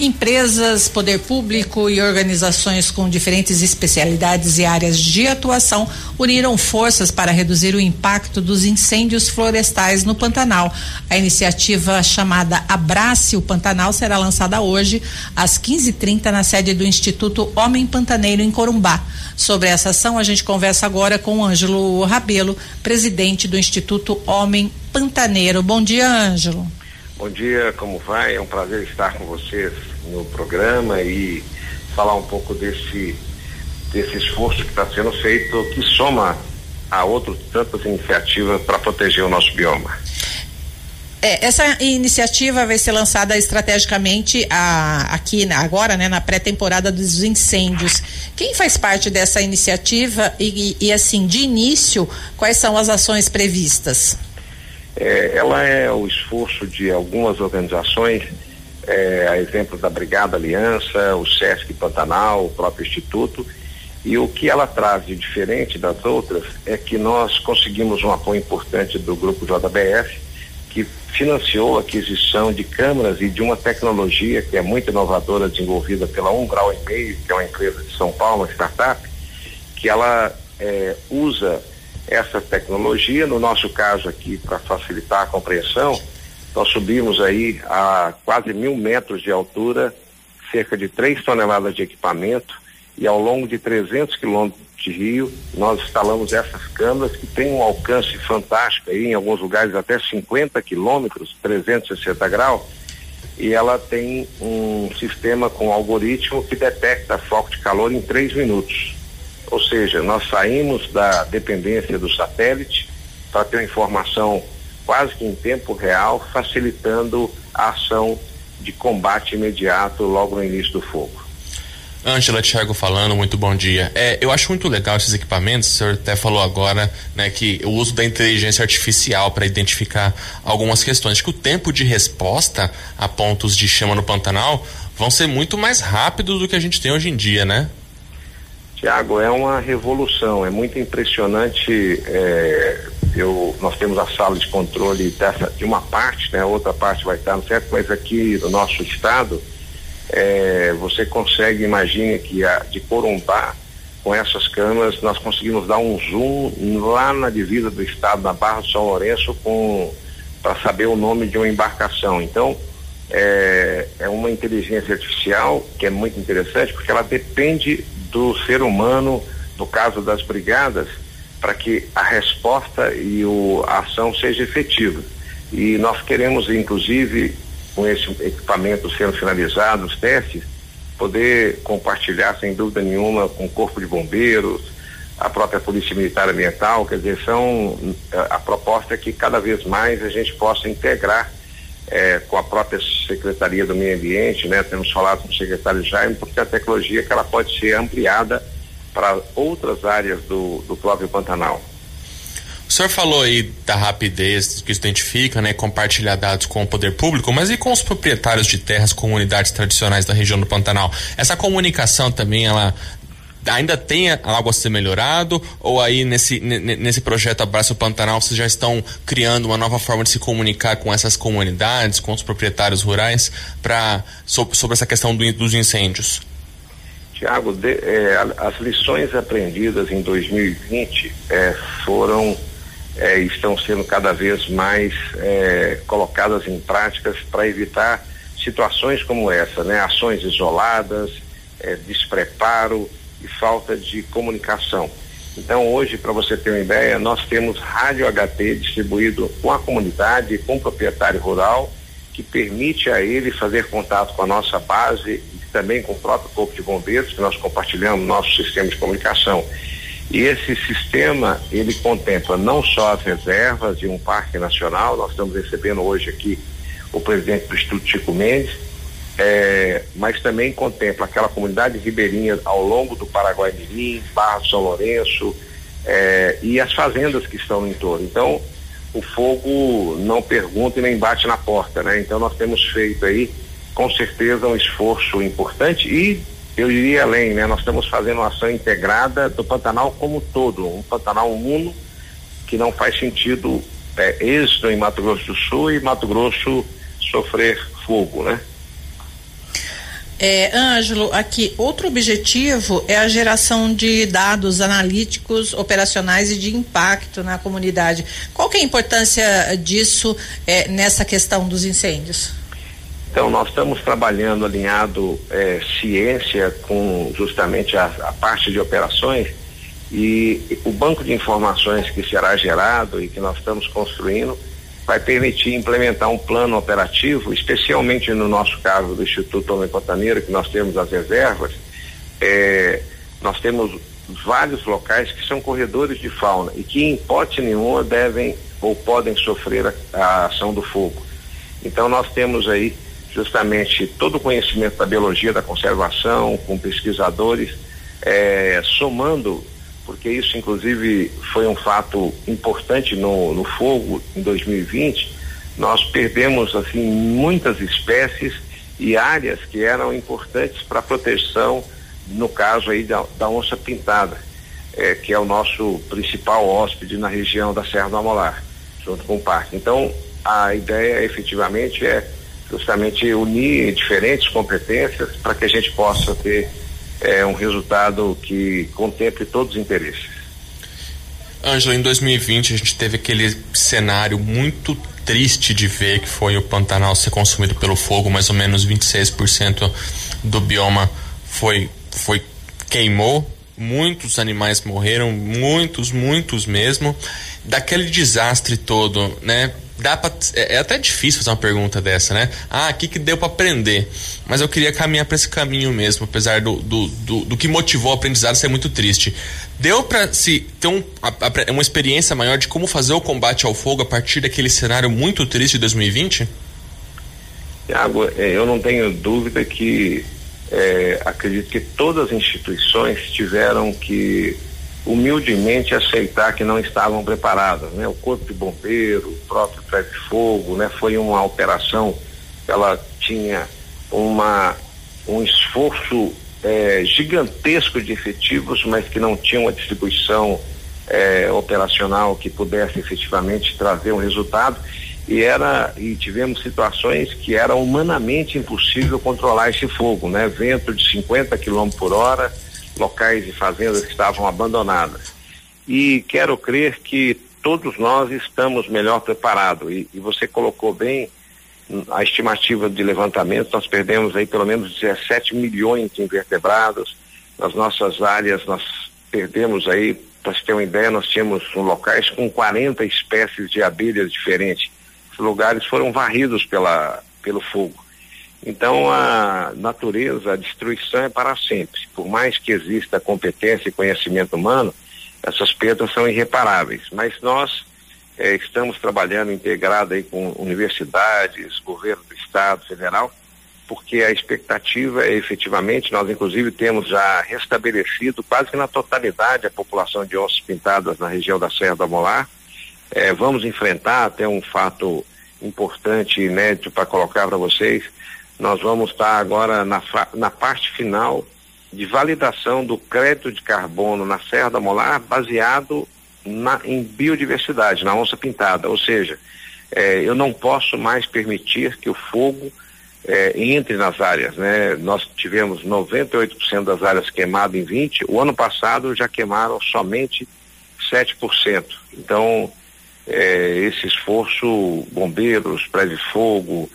Empresas, poder público e organizações com diferentes especialidades e áreas de atuação uniram forças para reduzir o impacto dos incêndios florestais no Pantanal. A iniciativa chamada Abrace o Pantanal será lançada hoje às 15:30 na sede do Instituto Homem Pantaneiro em Corumbá. Sobre essa ação, a gente conversa agora com Ângelo Rabelo, presidente do Instituto Homem Pantaneiro. Bom dia, Ângelo. Bom dia, como vai? É um prazer estar com vocês no programa e falar um pouco desse, desse esforço que está sendo feito, que soma a outras tantas iniciativas para proteger o nosso bioma. É, essa iniciativa vai ser lançada estrategicamente a, aqui agora, né, na pré-temporada dos incêndios. Quem faz parte dessa iniciativa e, e, assim, de início, quais são as ações previstas? É, ela é o esforço de algumas organizações é, a exemplo da Brigada Aliança, o SESC Pantanal, o próprio Instituto. E o que ela traz de diferente das outras é que nós conseguimos um apoio importante do grupo JBS, que financiou a aquisição de câmeras e de uma tecnologia que é muito inovadora, desenvolvida pela Um Grau e Meio, que é uma empresa de São Paulo, uma startup, que ela é, usa essa tecnologia, no nosso caso aqui, para facilitar a compreensão, nós subimos aí a quase mil metros de altura, cerca de 3 toneladas de equipamento e ao longo de 300 quilômetros de rio, nós instalamos essas câmeras que têm um alcance fantástico aí, em alguns lugares até 50 quilômetros, 360 graus, e ela tem um sistema com algoritmo que detecta foco de calor em três minutos. Ou seja, nós saímos da dependência do satélite para ter informação quase que em tempo real, facilitando a ação de combate imediato logo no início do fogo. Ângela Thiago falando, muito bom dia. É, eu acho muito legal esses equipamentos, o senhor até falou agora, né, que o uso da inteligência artificial para identificar algumas questões. Que o tempo de resposta a pontos de chama no Pantanal vão ser muito mais rápido do que a gente tem hoje em dia, né? Tiago, é uma revolução, é muito impressionante é, eu, nós temos a sala de controle dessa, de uma parte, né? Outra parte vai estar no certo, mas aqui no nosso estado, é, você consegue, imagine que a, de Corumbá, com essas câmeras, nós conseguimos dar um zoom lá na divisa do estado, na Barra do São Lourenço, para saber o nome de uma embarcação. Então, é, é uma inteligência artificial que é muito interessante, porque ela depende do ser humano, no caso das brigadas, para que a resposta e o, a ação seja efetiva. E nós queremos, inclusive, com esse equipamento sendo finalizado, os testes, poder compartilhar, sem dúvida nenhuma, com o Corpo de Bombeiros, a própria Polícia Militar Ambiental, quer dizer, são a, a proposta é que cada vez mais a gente possa integrar eh, com a própria Secretaria do Meio Ambiente, né? Temos falado com o secretário Jaime, porque a tecnologia que ela pode ser ampliada para outras áreas do, do próprio Pantanal. O senhor falou aí da rapidez que isso identifica, né, compartilhar dados com o poder público, mas e com os proprietários de terras, comunidades tradicionais da região do Pantanal? Essa comunicação também, ela ainda tem algo a ser melhorado ou aí nesse, nesse projeto Abraço Pantanal vocês já estão criando uma nova forma de se comunicar com essas comunidades, com os proprietários rurais para sobre, essa questão do, dos incêndios? Tiago, é, as lições aprendidas em 2020 é, foram é, estão sendo cada vez mais é, colocadas em práticas para evitar situações como essa, né? Ações isoladas, é, despreparo e falta de comunicação. Então hoje, para você ter uma ideia, nós temos rádio HT distribuído com a comunidade, com o proprietário rural, que permite a ele fazer contato com a nossa base também com o próprio Corpo de Bombeiros, que nós compartilhamos nosso sistema de comunicação. E esse sistema, ele contempla não só as reservas de um parque nacional, nós estamos recebendo hoje aqui o presidente do Instituto Chico Mendes, é, mas também contempla aquela comunidade ribeirinha ao longo do Paraguai Mirim, Barra São Lourenço é, e as fazendas que estão no entorno. Então, o fogo não pergunta e nem bate na porta, né? Então nós temos feito aí com certeza um esforço importante e eu iria além, né? Nós estamos fazendo uma ação integrada do Pantanal como todo, um Pantanal uno que não faz sentido é, êxito em Mato Grosso do Sul e Mato Grosso sofrer fogo, né? É, Ângelo, aqui outro objetivo é a geração de dados analíticos, operacionais e de impacto na comunidade. Qual que é a importância disso é, nessa questão dos incêndios? Então, nós estamos trabalhando alinhado é, ciência com justamente a, a, parte de operações e o banco de informações que será gerado e que nós estamos construindo vai permitir implementar um plano operativo, especialmente no nosso caso do Instituto Homem Pantaneiro, que nós temos as reservas, é, nós temos vários locais que são corredores de fauna e que em hipótese nenhuma devem ou podem sofrer a, a ação do fogo. Então nós temos aí justamente todo o conhecimento da biologia da conservação, com pesquisadores, é, somando porque isso inclusive foi um fato importante no, no fogo em 2020, nós perdemos assim muitas espécies e áreas que eram importantes para a proteção, no caso aí da, da onça pintada, é, que é o nosso principal hóspede na região da Serra do Amolar, junto com o parque. Então, a ideia efetivamente é justamente unir diferentes competências para que a gente possa ter é, um resultado que contemple todos os interesses. Ângelo, em 2020 a gente teve aquele cenário muito triste de ver que foi o Pantanal ser consumido pelo fogo, mais ou menos 26% do bioma foi, foi queimou, muitos animais morreram, muitos, muitos mesmo. Daquele desastre todo, né? Dá pra, é, é, até difícil fazer uma pergunta dessa, né? Ah, o que, que deu para aprender? Mas eu queria caminhar para esse caminho mesmo, apesar do, do, do, do, que motivou o aprendizado ser muito triste. Deu para se ter um, a, uma experiência maior de como fazer o combate ao fogo a partir daquele cenário muito triste de 2020? Tiago, é, eu não tenho dúvida que é, acredito que todas as instituições tiveram que humildemente aceitar que não estavam preparadas, né? O corpo de bombeiro, o próprio prédio de fogo, né? Foi uma operação, ela tinha uma um esforço é, gigantesco de efetivos, mas que não tinha uma distribuição é, operacional que pudesse efetivamente trazer um resultado e era e tivemos situações que era humanamente impossível controlar esse fogo, né? Vento de 50 km por hora, locais e fazendas que estavam abandonadas. E quero crer que todos nós estamos melhor preparados. E, e, você colocou bem a estimativa de levantamento, nós perdemos aí pelo menos 17 milhões de invertebrados. Nas nossas áreas, nós perdemos aí, para você ter uma ideia, nós tínhamos locais com 40 espécies de abelhas diferentes. Os lugares foram varridos pela, pelo fogo. Então a natureza, a destruição é para sempre. Por mais que exista competência e conhecimento humano, essas perdas são irreparáveis. Mas nós eh, estamos trabalhando integrado aí com universidades, governo do estado, federal, porque a expectativa é efetivamente, nós inclusive temos já restabelecido quase que na totalidade a população de ossos pintadas na região da Serra do Amolar. Eh, vamos enfrentar até um fato importante, inédito para colocar para vocês nós vamos estar agora na, na parte final de validação do crédito de carbono na Serra da Molar baseado na, em biodiversidade, na onça pintada. Ou seja, eh, eu não posso mais permitir que o fogo eh, entre nas áreas. Né? Nós tivemos 98% das áreas queimadas em 20, o ano passado já queimaram somente 7%. Então, eh, esse esforço, bombeiros, prédio de fogo,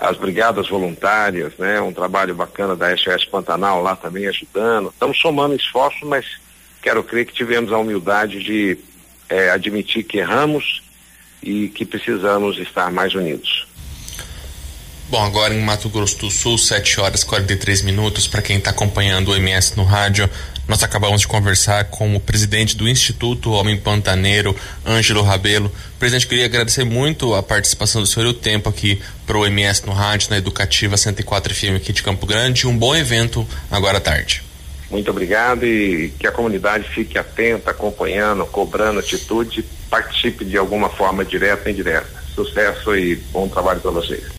as brigadas voluntárias, né? Um trabalho bacana da SOS Pantanal lá também ajudando. Estamos somando esforços, mas quero crer que tivemos a humildade de é, admitir que erramos e que precisamos estar mais unidos. Bom, agora em Mato Grosso do Sul, 7 horas e 43 minutos, para quem está acompanhando o MS no rádio, nós acabamos de conversar com o presidente do Instituto Homem Pantaneiro, Ângelo Rabelo. Presidente, queria agradecer muito a participação do senhor e o tempo aqui para o MS no rádio, na Educativa 104 FM aqui de Campo Grande. Um bom evento agora à tarde. Muito obrigado e que a comunidade fique atenta, acompanhando, cobrando atitude, participe de alguma forma direta ou indireta. Sucesso e bom trabalho para vocês.